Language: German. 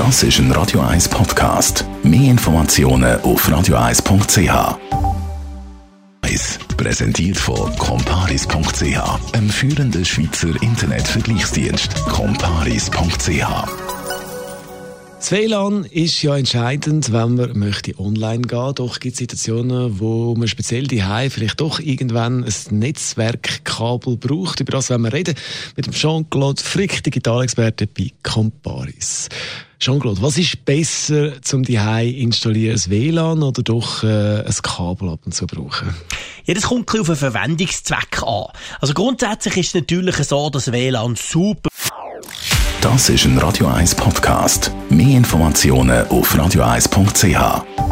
Das ist ein Radio 1 Podcast. Mehr Informationen auf radio1.ch. Präsentiert von comparis.ch, einem führenden Schweizer Internetvergleichsdienst. comparis.ch das WLAN ist ja entscheidend, wenn man möchte online gehen. Doch gibt es Situationen, wo man speziell die vielleicht doch irgendwann ein Netzwerkkabel braucht. Über das werden wir reden mit dem Jean-Claude Frick, Digitalexperte bei Comparis. Jean-Claude, was ist besser zum die installieren, ein WLAN oder doch äh, ein Kabel ab und zu brauchen? Ja, das kommt auf einen Verwendungszweck an. Also grundsätzlich ist es natürlich so, dass WLAN super das ist ein Radio 1 Podcast. Mehr Informationen auf radio1.ch.